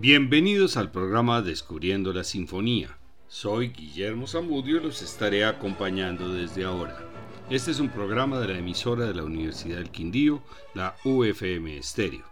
Bienvenidos al programa Descubriendo la Sinfonía. Soy Guillermo Zamudio y los estaré acompañando desde ahora. Este es un programa de la emisora de la Universidad del Quindío, la UFM Estéreo.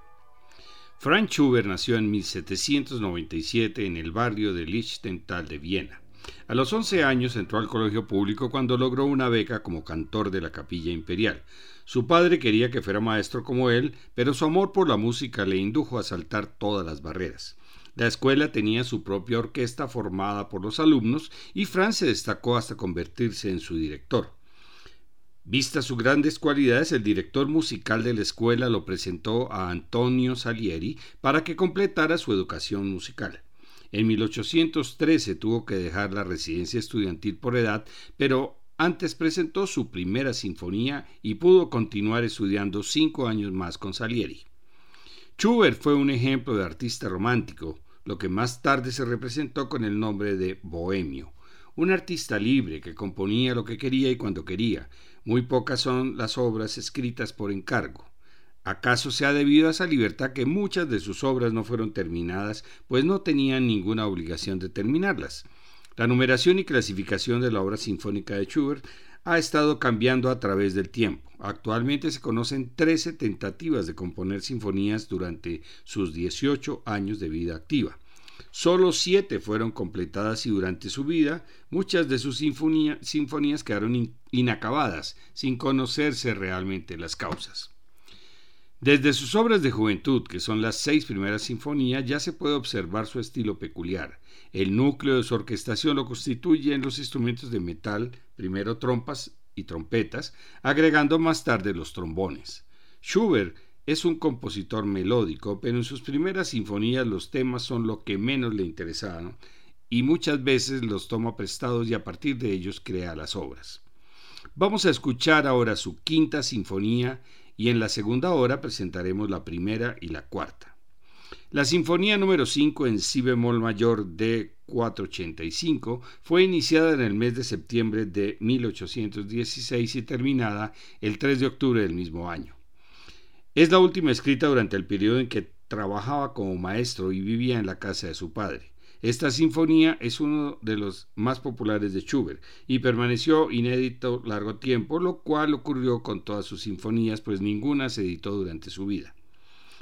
Franz Schubert nació en 1797 en el barrio de Lichtental de Viena. A los 11 años entró al colegio público cuando logró una beca como cantor de la capilla imperial. Su padre quería que fuera maestro como él, pero su amor por la música le indujo a saltar todas las barreras. La escuela tenía su propia orquesta formada por los alumnos y Franz se destacó hasta convertirse en su director. Vistas sus grandes cualidades, el director musical de la escuela lo presentó a Antonio Salieri para que completara su educación musical. En 1813 tuvo que dejar la residencia estudiantil por edad, pero antes presentó su primera sinfonía y pudo continuar estudiando cinco años más con Salieri. Schubert fue un ejemplo de artista romántico, lo que más tarde se representó con el nombre de Bohemio, un artista libre que componía lo que quería y cuando quería. Muy pocas son las obras escritas por encargo. ¿Acaso se ha debido a esa libertad que muchas de sus obras no fueron terminadas, pues no tenían ninguna obligación de terminarlas? La numeración y clasificación de la obra sinfónica de Schubert ha estado cambiando a través del tiempo. Actualmente se conocen 13 tentativas de componer sinfonías durante sus 18 años de vida activa. Solo siete fueron completadas y durante su vida muchas de sus sinfonías quedaron inacabadas, sin conocerse realmente las causas. Desde sus obras de juventud, que son las seis primeras sinfonías, ya se puede observar su estilo peculiar. El núcleo de su orquestación lo constituyen los instrumentos de metal, primero trompas y trompetas, agregando más tarde los trombones. Schubert es un compositor melódico, pero en sus primeras sinfonías los temas son lo que menos le interesaban y muchas veces los toma prestados y a partir de ellos crea las obras. Vamos a escuchar ahora su quinta sinfonía y en la segunda hora presentaremos la primera y la cuarta. La Sinfonía número 5 en Si bemol mayor de 485 fue iniciada en el mes de septiembre de 1816 y terminada el 3 de octubre del mismo año. Es la última escrita durante el periodo en que trabajaba como maestro y vivía en la casa de su padre. Esta sinfonía es uno de los más populares de Schubert y permaneció inédito largo tiempo, lo cual ocurrió con todas sus sinfonías, pues ninguna se editó durante su vida.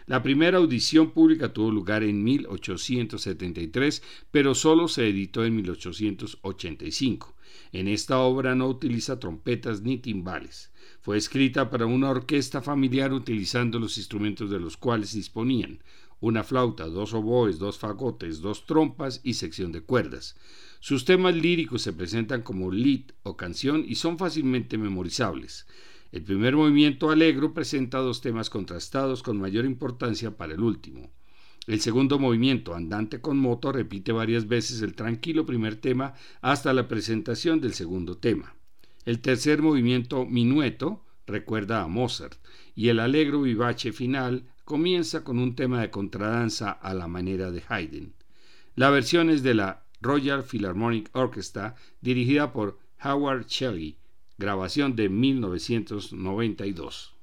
La primera audición pública tuvo lugar en 1873, pero solo se editó en 1885. En esta obra no utiliza trompetas ni timbales. Fue escrita para una orquesta familiar utilizando los instrumentos de los cuales disponían, una flauta, dos oboes, dos fagotes, dos trompas y sección de cuerdas. Sus temas líricos se presentan como lead o canción y son fácilmente memorizables. El primer movimiento alegro presenta dos temas contrastados con mayor importancia para el último. El segundo movimiento, andante con moto, repite varias veces el tranquilo primer tema hasta la presentación del segundo tema. El tercer movimiento, minueto, recuerda a Mozart, y el alegro vivace final comienza con un tema de contradanza a la manera de Haydn. La versión es de la Royal Philharmonic Orchestra dirigida por Howard Shelley, grabación de 1992.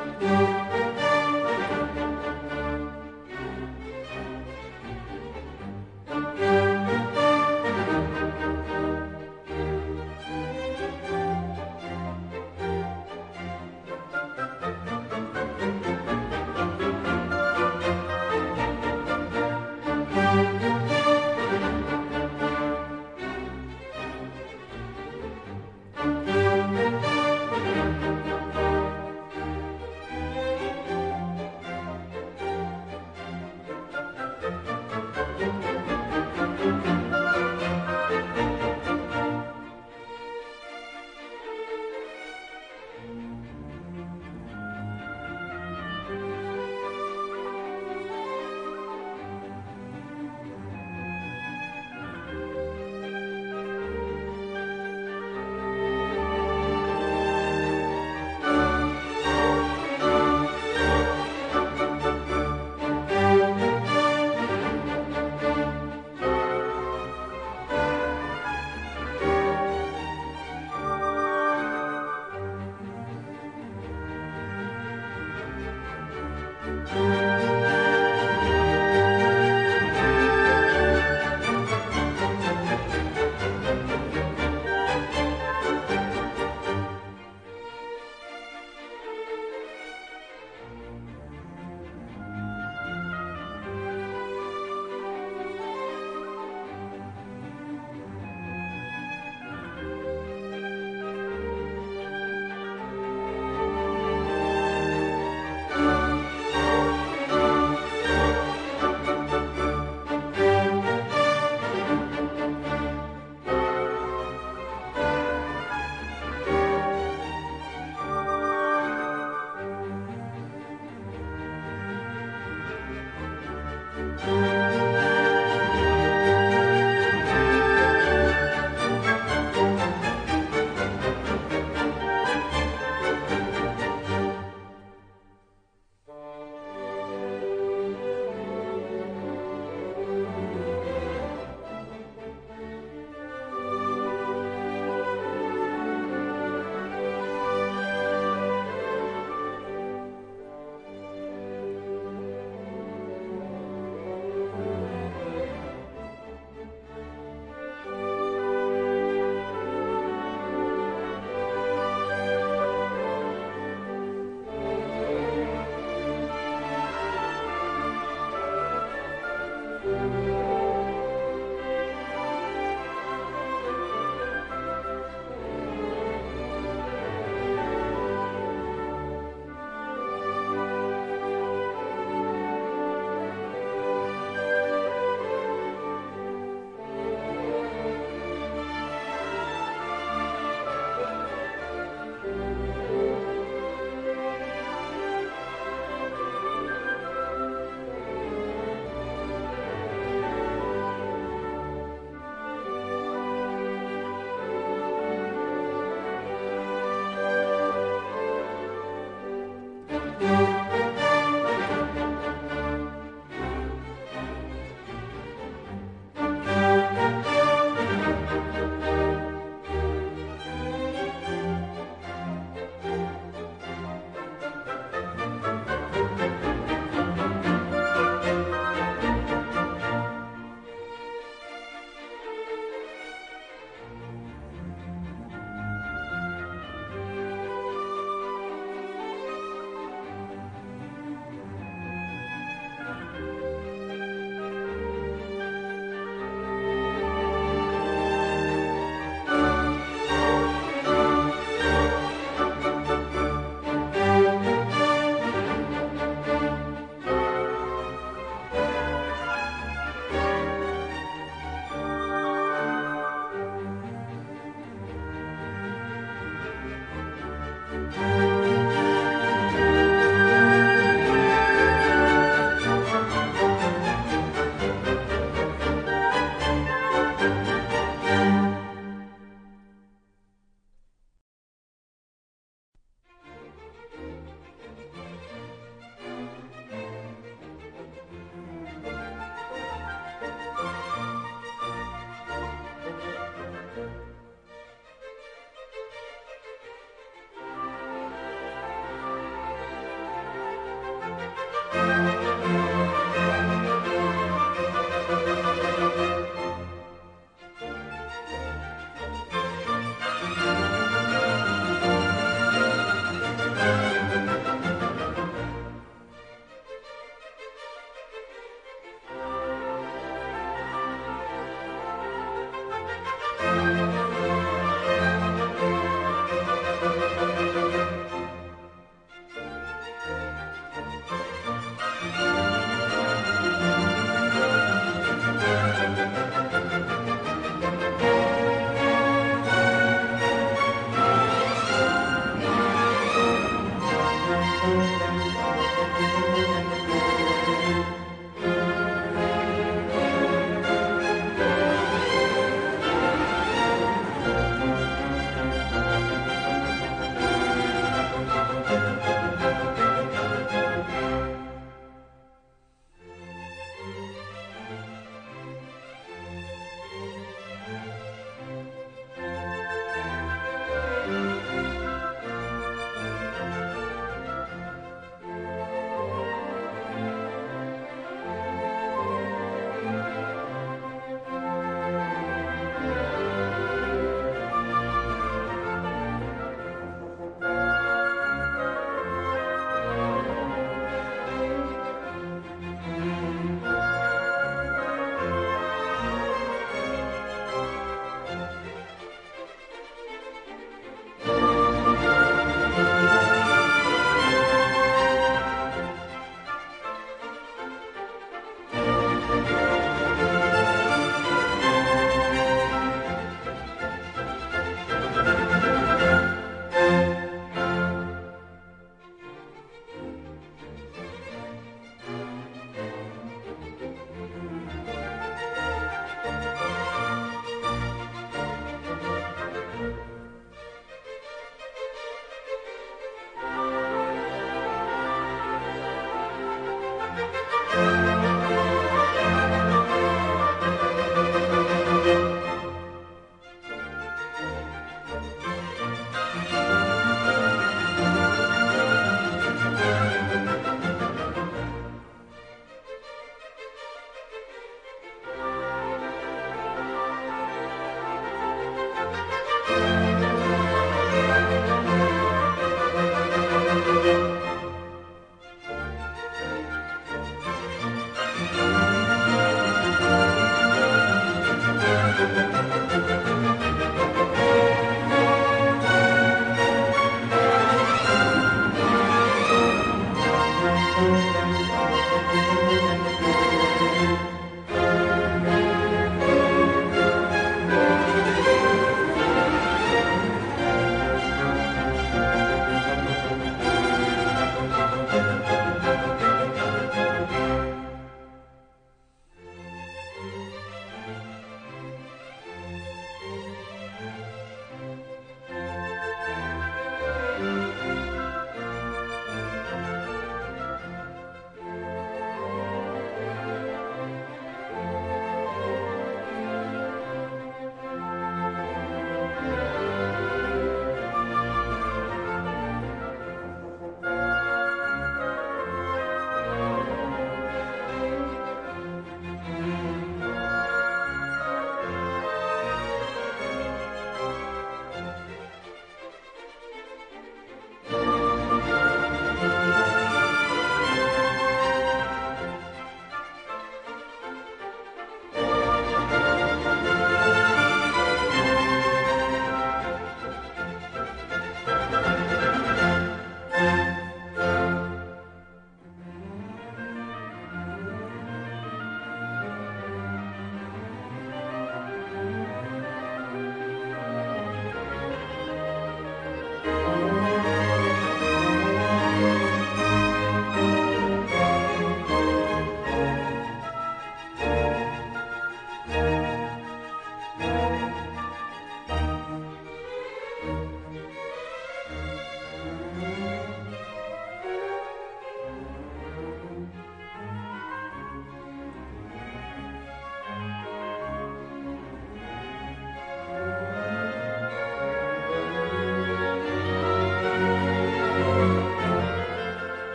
Música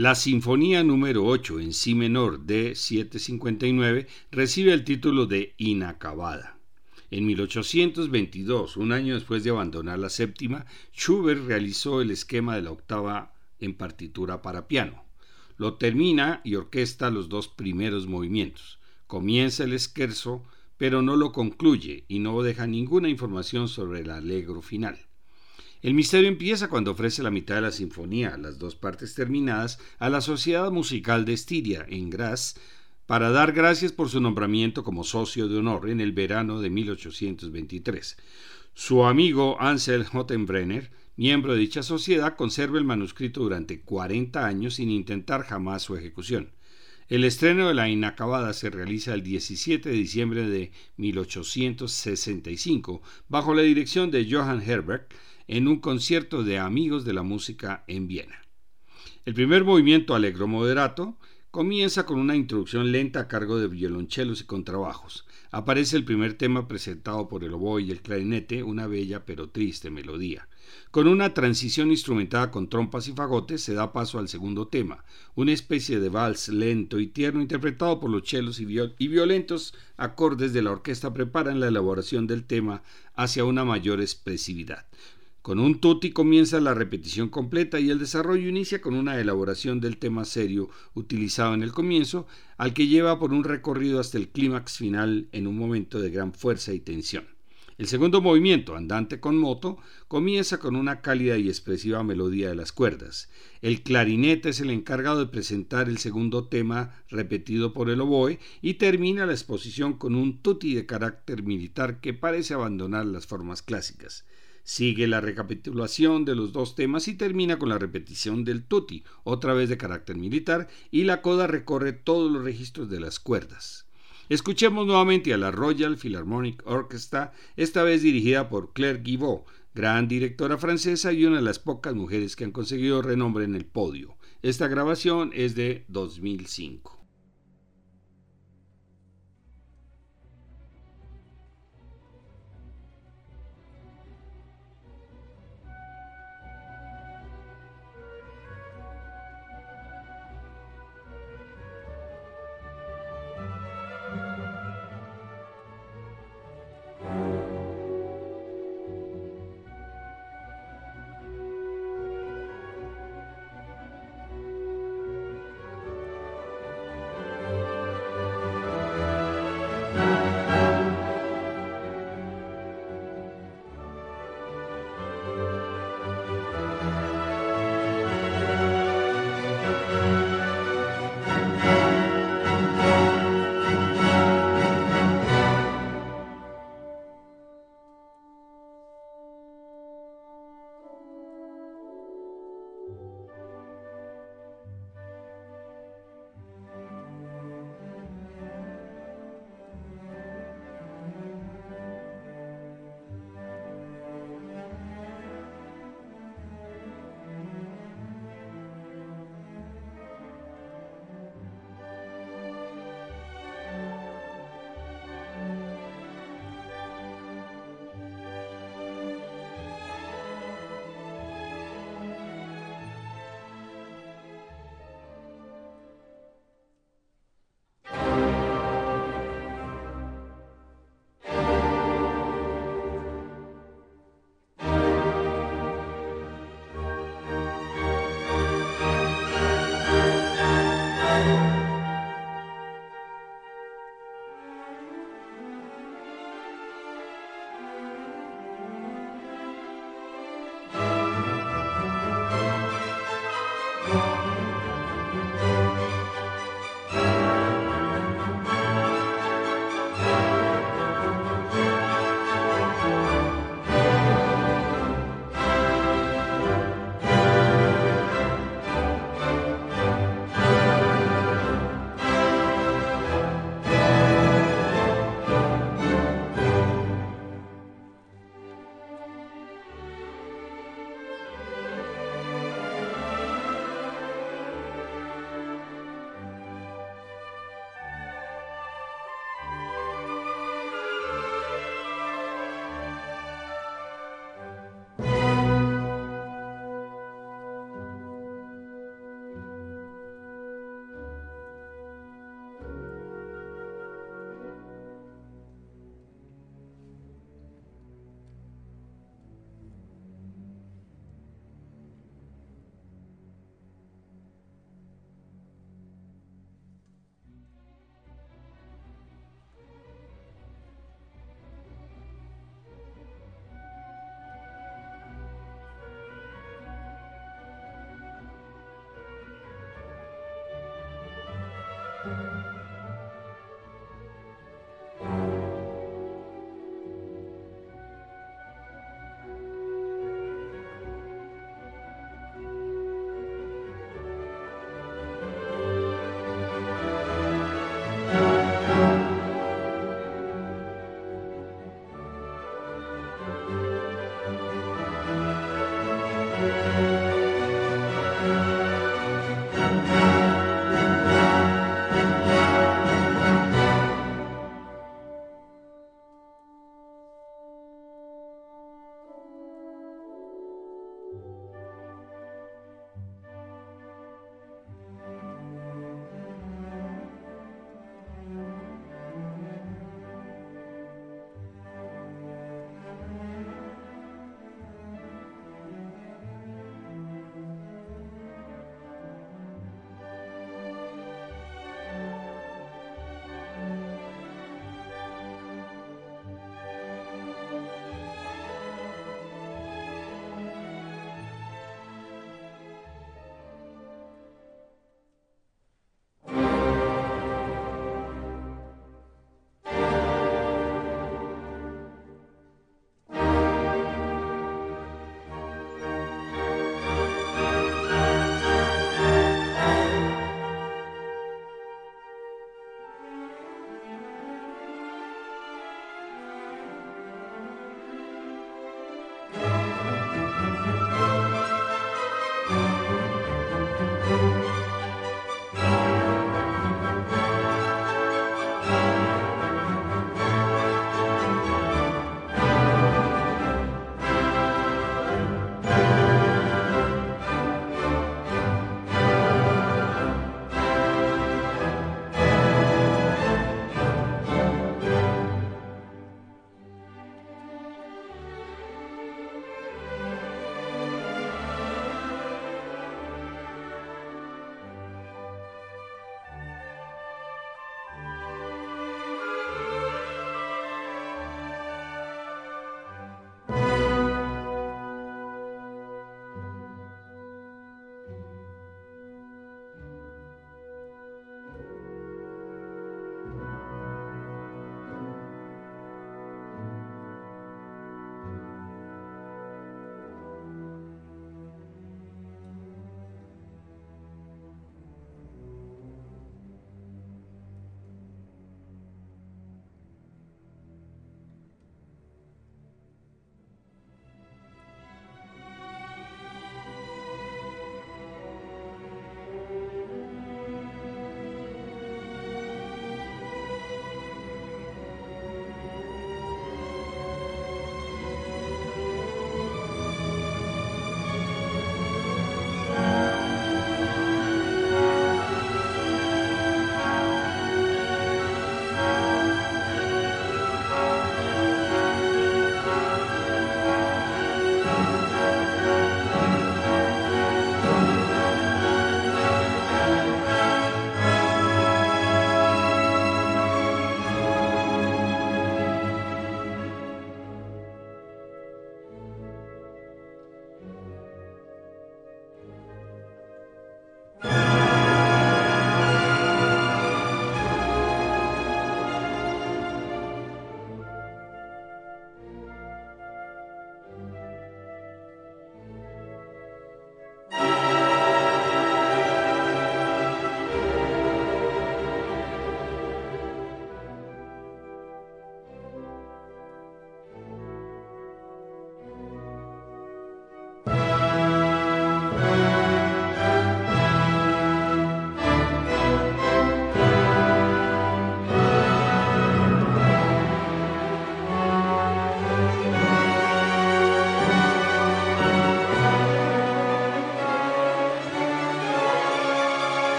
La Sinfonía número 8 en Si menor de 759 recibe el título de Inacabada. En 1822, un año después de abandonar la séptima, Schubert realizó el esquema de la octava en partitura para piano. Lo termina y orquesta los dos primeros movimientos. Comienza el esquerzo, pero no lo concluye y no deja ninguna información sobre el allegro final. El misterio empieza cuando ofrece la mitad de la sinfonía, las dos partes terminadas, a la Sociedad Musical de Estiria, en Graz, para dar gracias por su nombramiento como socio de honor en el verano de 1823. Su amigo Ansel Hottenbrenner, miembro de dicha sociedad, conserva el manuscrito durante 40 años sin intentar jamás su ejecución. El estreno de la inacabada se realiza el 17 de diciembre de 1865 bajo la dirección de Johann Herberg en un concierto de amigos de la música en Viena. El primer movimiento alegro moderato comienza con una introducción lenta a cargo de violonchelos y contrabajos. Aparece el primer tema presentado por el oboe y el clarinete, una bella pero triste melodía. Con una transición instrumentada con trompas y fagotes se da paso al segundo tema, una especie de vals lento y tierno interpretado por los chelos y, y violentos acordes de la orquesta preparan la elaboración del tema hacia una mayor expresividad. Con un tutti comienza la repetición completa y el desarrollo inicia con una elaboración del tema serio utilizado en el comienzo, al que lleva por un recorrido hasta el clímax final en un momento de gran fuerza y tensión. El segundo movimiento, andante con moto, comienza con una cálida y expresiva melodía de las cuerdas. El clarinete es el encargado de presentar el segundo tema repetido por el oboe y termina la exposición con un tutti de carácter militar que parece abandonar las formas clásicas. Sigue la recapitulación de los dos temas y termina con la repetición del tutti, otra vez de carácter militar, y la coda recorre todos los registros de las cuerdas. Escuchemos nuevamente a la Royal Philharmonic Orchestra, esta vez dirigida por Claire Guibault, gran directora francesa y una de las pocas mujeres que han conseguido renombre en el podio. Esta grabación es de 2005.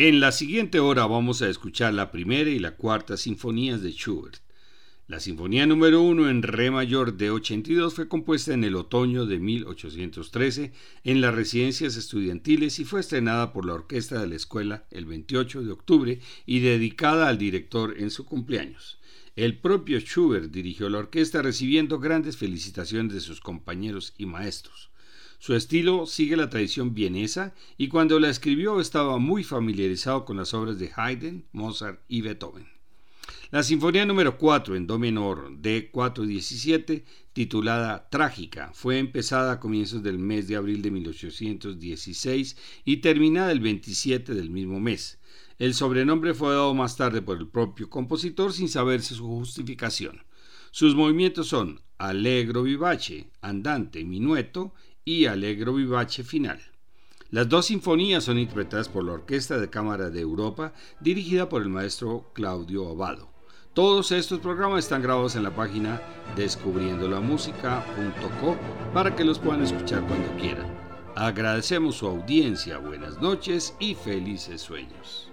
En la siguiente hora vamos a escuchar la primera y la cuarta sinfonías de Schubert. La sinfonía número 1 en re mayor de 82 fue compuesta en el otoño de 1813 en las residencias estudiantiles y fue estrenada por la orquesta de la escuela el 28 de octubre y dedicada al director en su cumpleaños. El propio Schubert dirigió la orquesta recibiendo grandes felicitaciones de sus compañeros y maestros. Su estilo sigue la tradición vienesa y cuando la escribió estaba muy familiarizado con las obras de Haydn, Mozart y Beethoven. La Sinfonía número 4 en Do menor de 417, titulada Trágica, fue empezada a comienzos del mes de abril de 1816 y terminada el 27 del mismo mes. El sobrenombre fue dado más tarde por el propio compositor sin saberse su justificación. Sus movimientos son allegro vivace, andante, minueto y Allegro Vivace final. Las dos sinfonías son interpretadas por la Orquesta de Cámara de Europa, dirigida por el maestro Claudio Abado. Todos estos programas están grabados en la página descubriendolamusica.co para que los puedan escuchar cuando quieran. Agradecemos su audiencia, buenas noches y felices sueños.